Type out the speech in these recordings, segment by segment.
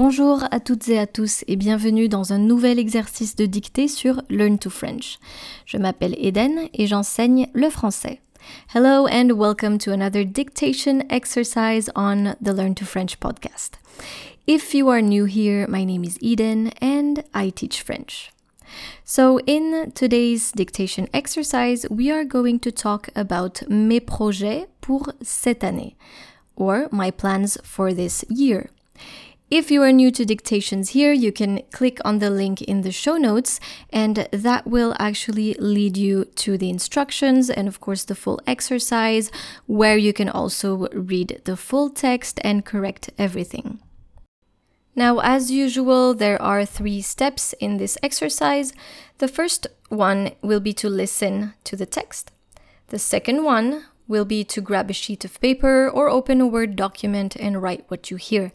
Bonjour à toutes et à tous et bienvenue dans un nouvel exercice de dictée sur Learn to French. Je m'appelle Eden et j'enseigne le français. Hello and welcome to another dictation exercise on the Learn to French podcast. If you are new here, my name is Eden and I teach French. So, in today's dictation exercise, we are going to talk about mes projets pour cette année or my plans for this year. If you are new to dictations here, you can click on the link in the show notes, and that will actually lead you to the instructions and, of course, the full exercise, where you can also read the full text and correct everything. Now, as usual, there are three steps in this exercise. The first one will be to listen to the text. The second one will be to grab a sheet of paper or open a Word document and write what you hear.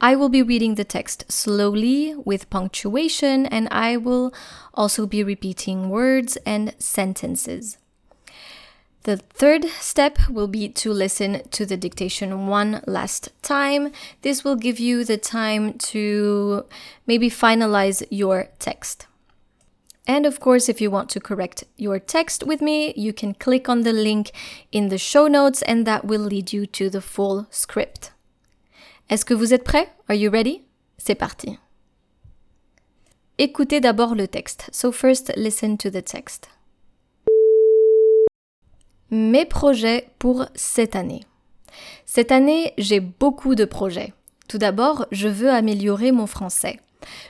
I will be reading the text slowly with punctuation and I will also be repeating words and sentences. The third step will be to listen to the dictation one last time. This will give you the time to maybe finalize your text. And of course, if you want to correct your text with me, you can click on the link in the show notes and that will lead you to the full script. Est-ce que vous êtes prêt? Are you ready? C'est parti. Écoutez d'abord le texte. So first listen to the text. Mes projets pour cette année. Cette année, j'ai beaucoup de projets. Tout d'abord, je veux améliorer mon français.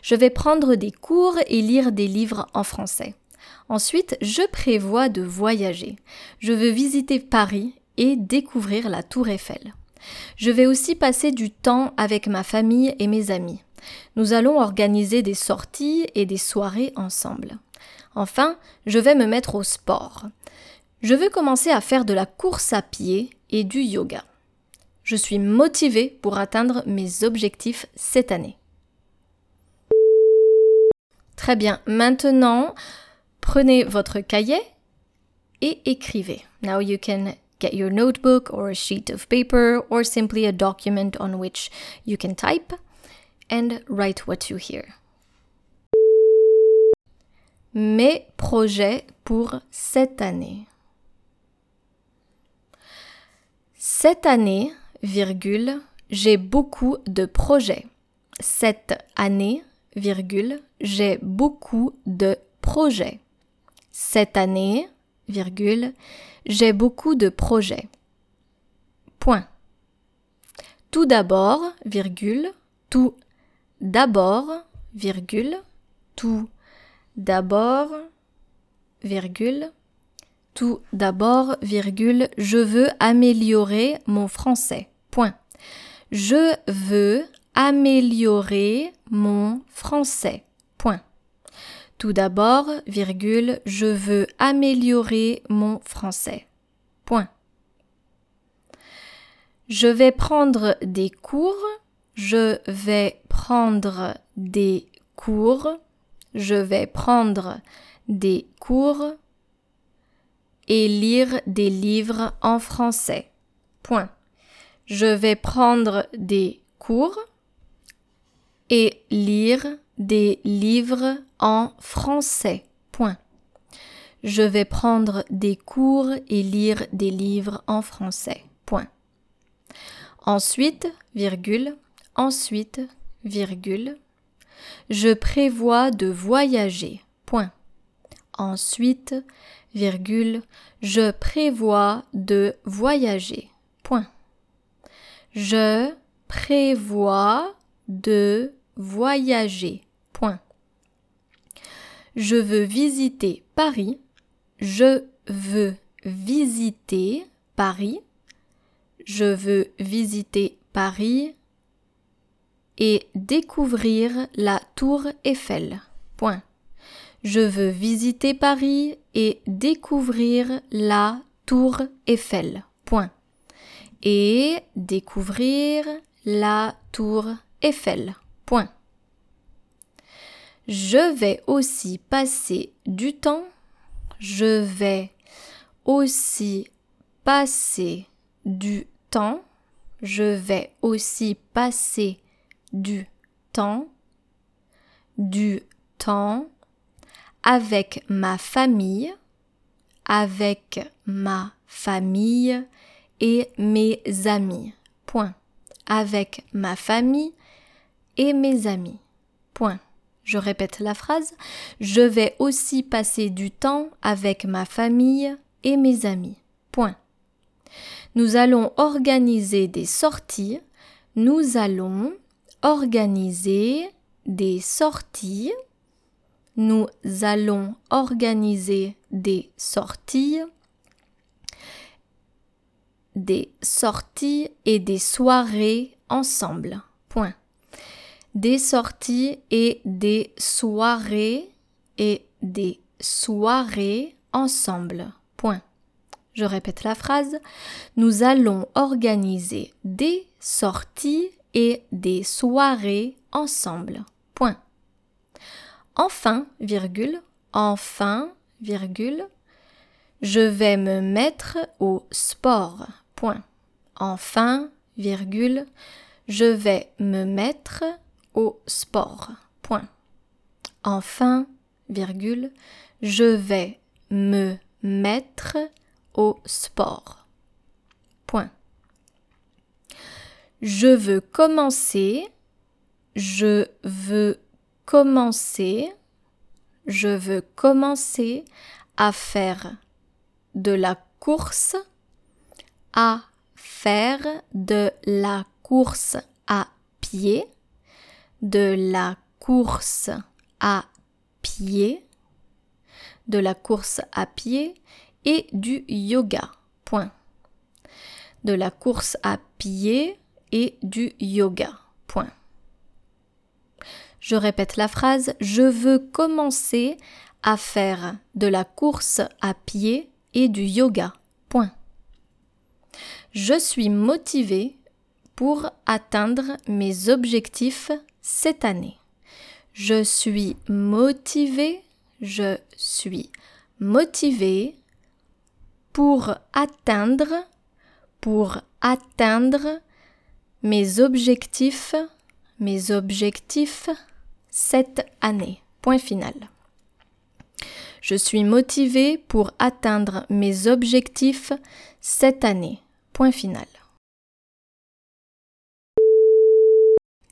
Je vais prendre des cours et lire des livres en français. Ensuite, je prévois de voyager. Je veux visiter Paris et découvrir la tour Eiffel. Je vais aussi passer du temps avec ma famille et mes amis. Nous allons organiser des sorties et des soirées ensemble. Enfin, je vais me mettre au sport. Je veux commencer à faire de la course à pied et du yoga. Je suis motivée pour atteindre mes objectifs cette année. Très bien. Maintenant, prenez votre cahier et écrivez. Now you can get your notebook or a sheet of paper or simply a document on which you can type and write what you hear. Mes projets pour cette année. Cette année, virgule, j'ai beaucoup de projets. Cette année, j'ai beaucoup de projets. Cette année, virgule, j'ai beaucoup de projets. Point. Tout d'abord, virgule, tout d'abord, virgule, tout d'abord, virgule, tout d'abord, virgule, je veux améliorer mon français. Point. Je veux améliorer mon français. Point. Tout d'abord, virgule, je veux améliorer mon français. Point. Je vais prendre des cours. Je vais prendre des cours. Je vais prendre des cours et lire des livres en français. Point. Je vais prendre des cours et lire des livres en français. Point. Je vais prendre des cours et lire des livres en français. Point. Ensuite, virgule, ensuite, virgule, je prévois de voyager. Point. Ensuite, virgule, je prévois de voyager. Point. Je prévois de voyager. Point. Je veux visiter Paris. Je veux visiter Paris. Je veux visiter Paris et découvrir la tour Eiffel. Point. Je veux visiter Paris et découvrir la tour Eiffel. Point. Et découvrir la tour Eiffel. Point. Je vais aussi passer du temps. Je vais aussi passer du temps. Je vais aussi passer du temps, du temps avec ma famille, avec ma famille et mes amis. Point. Avec ma famille et mes amis. Point. Je répète la phrase. Je vais aussi passer du temps avec ma famille et mes amis. Point. Nous allons organiser des sorties. Nous allons organiser des sorties. Nous allons organiser des sorties. Des sorties et des soirées ensemble. Point. Des sorties et des soirées et des soirées ensemble. Point. Je répète la phrase. Nous allons organiser des sorties et des soirées ensemble. Point. Enfin, virgule, enfin, virgule, je vais me mettre au sport. Point. Enfin, virgule, je vais me mettre au sport. Point. Enfin, virgule, je vais me mettre au sport. Point. Je veux commencer. Je veux commencer. Je veux commencer à faire de la course. À faire de la course à pied. De la course à pied. De la course à pied et du yoga. Point. De la course à pied et du yoga. Point. Je répète la phrase Je veux commencer à faire de la course à pied et du yoga. Point. Je suis motivé pour atteindre mes objectifs cette année. Je suis motivé, je suis motivé pour atteindre, pour atteindre mes objectifs, mes objectifs cette année. Point final. Je suis motivé pour atteindre mes objectifs cette année. Point final.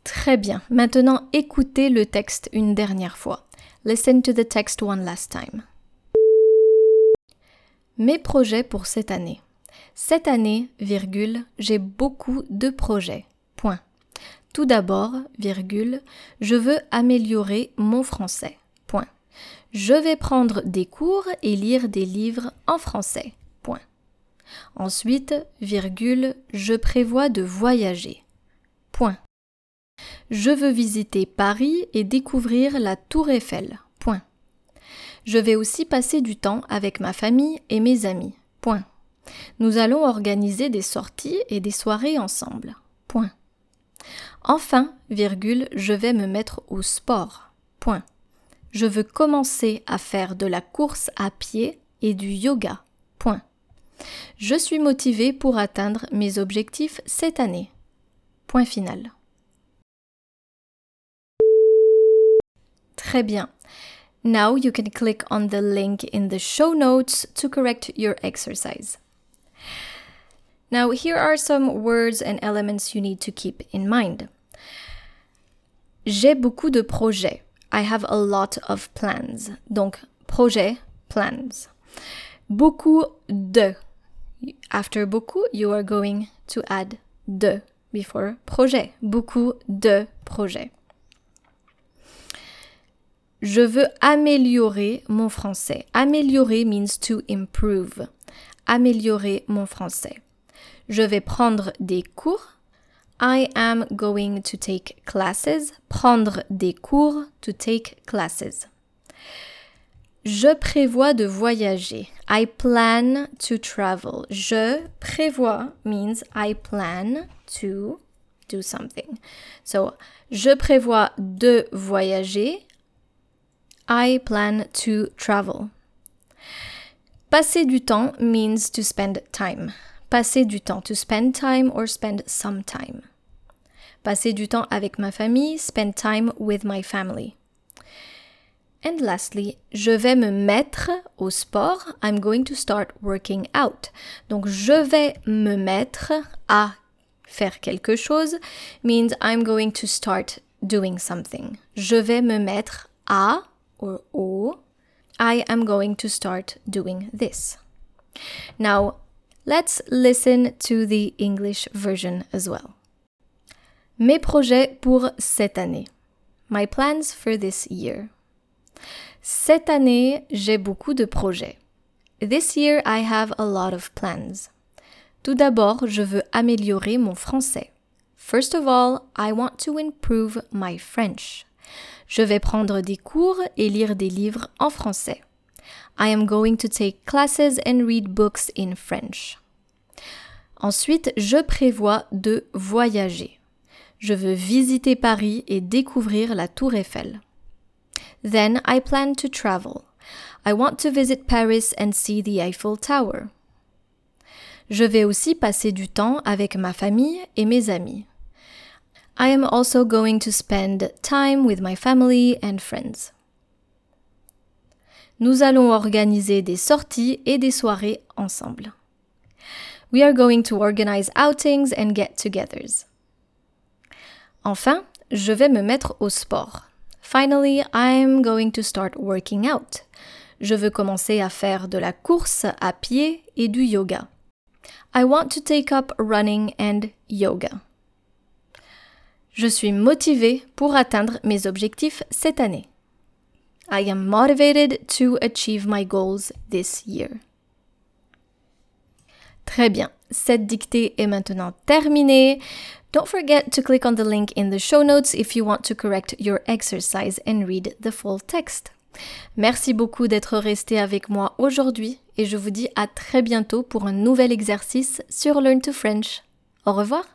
Très bien. Maintenant, écoutez le texte une dernière fois. Listen to the text one last time. Mes projets pour cette année. Cette année, virgule, j'ai beaucoup de projets. Point. Tout d'abord, virgule, je veux améliorer mon français. Point. Je vais prendre des cours et lire des livres en français. Point. Ensuite, virgule, je prévois de voyager. Point. Je veux visiter Paris et découvrir la Tour Eiffel. Je vais aussi passer du temps avec ma famille et mes amis. Point. Nous allons organiser des sorties et des soirées ensemble. Point. Enfin, virgule, je vais me mettre au sport. Point. Je veux commencer à faire de la course à pied et du yoga. Point. Je suis motivé pour atteindre mes objectifs cette année. Point final. Très bien. Now you can click on the link in the show notes to correct your exercise. Now, here are some words and elements you need to keep in mind. J'ai beaucoup de projets. I have a lot of plans. Donc, projet, plans. Beaucoup de. After beaucoup, you are going to add de before projet. Beaucoup de projets. Je veux améliorer mon français. Améliorer means to improve. Améliorer mon français. Je vais prendre des cours. I am going to take classes. Prendre des cours, to take classes. Je prévois de voyager. I plan to travel. Je prévois means I plan to do something. So, je prévois de voyager. I plan to travel. Passer du temps means to spend time. Passer du temps, to spend time or spend some time. Passer du temps avec ma famille, spend time with my family. And lastly, je vais me mettre au sport. I'm going to start working out. Donc je vais me mettre à faire quelque chose means I'm going to start doing something. Je vais me mettre à or au. I am going to start doing this. Now, let's listen to the English version as well. Mes projets pour cette année. My plans for this year. Cette année, j'ai beaucoup de projets. This year, I have a lot of plans. Tout d'abord, je veux améliorer mon français. First of all, I want to improve my French. Je vais prendre des cours et lire des livres en français. I am going to take classes and read books in French. Ensuite, je prévois de voyager. Je veux visiter Paris et découvrir la Tour Eiffel. Then I plan to travel. I want to visit Paris and see the Eiffel Tower. Je vais aussi passer du temps avec ma famille et mes amis. I am also going to spend time with my family and friends. Nous allons organiser des sorties et des soirées ensemble. We are going to organize outings and get-togethers. Enfin, je vais me mettre au sport. Finally, I'm going to start working out. Je veux commencer à faire de la course à pied et du yoga. I want to take up running and yoga. Je suis motivée pour atteindre mes objectifs cette année. I am motivated to achieve my goals this year. Très bien, cette dictée est maintenant terminée. Don't forget to click on the link in the show notes if you want to correct your exercise and read the full text. Merci beaucoup d'être resté avec moi aujourd'hui et je vous dis à très bientôt pour un nouvel exercice sur Learn to French. Au revoir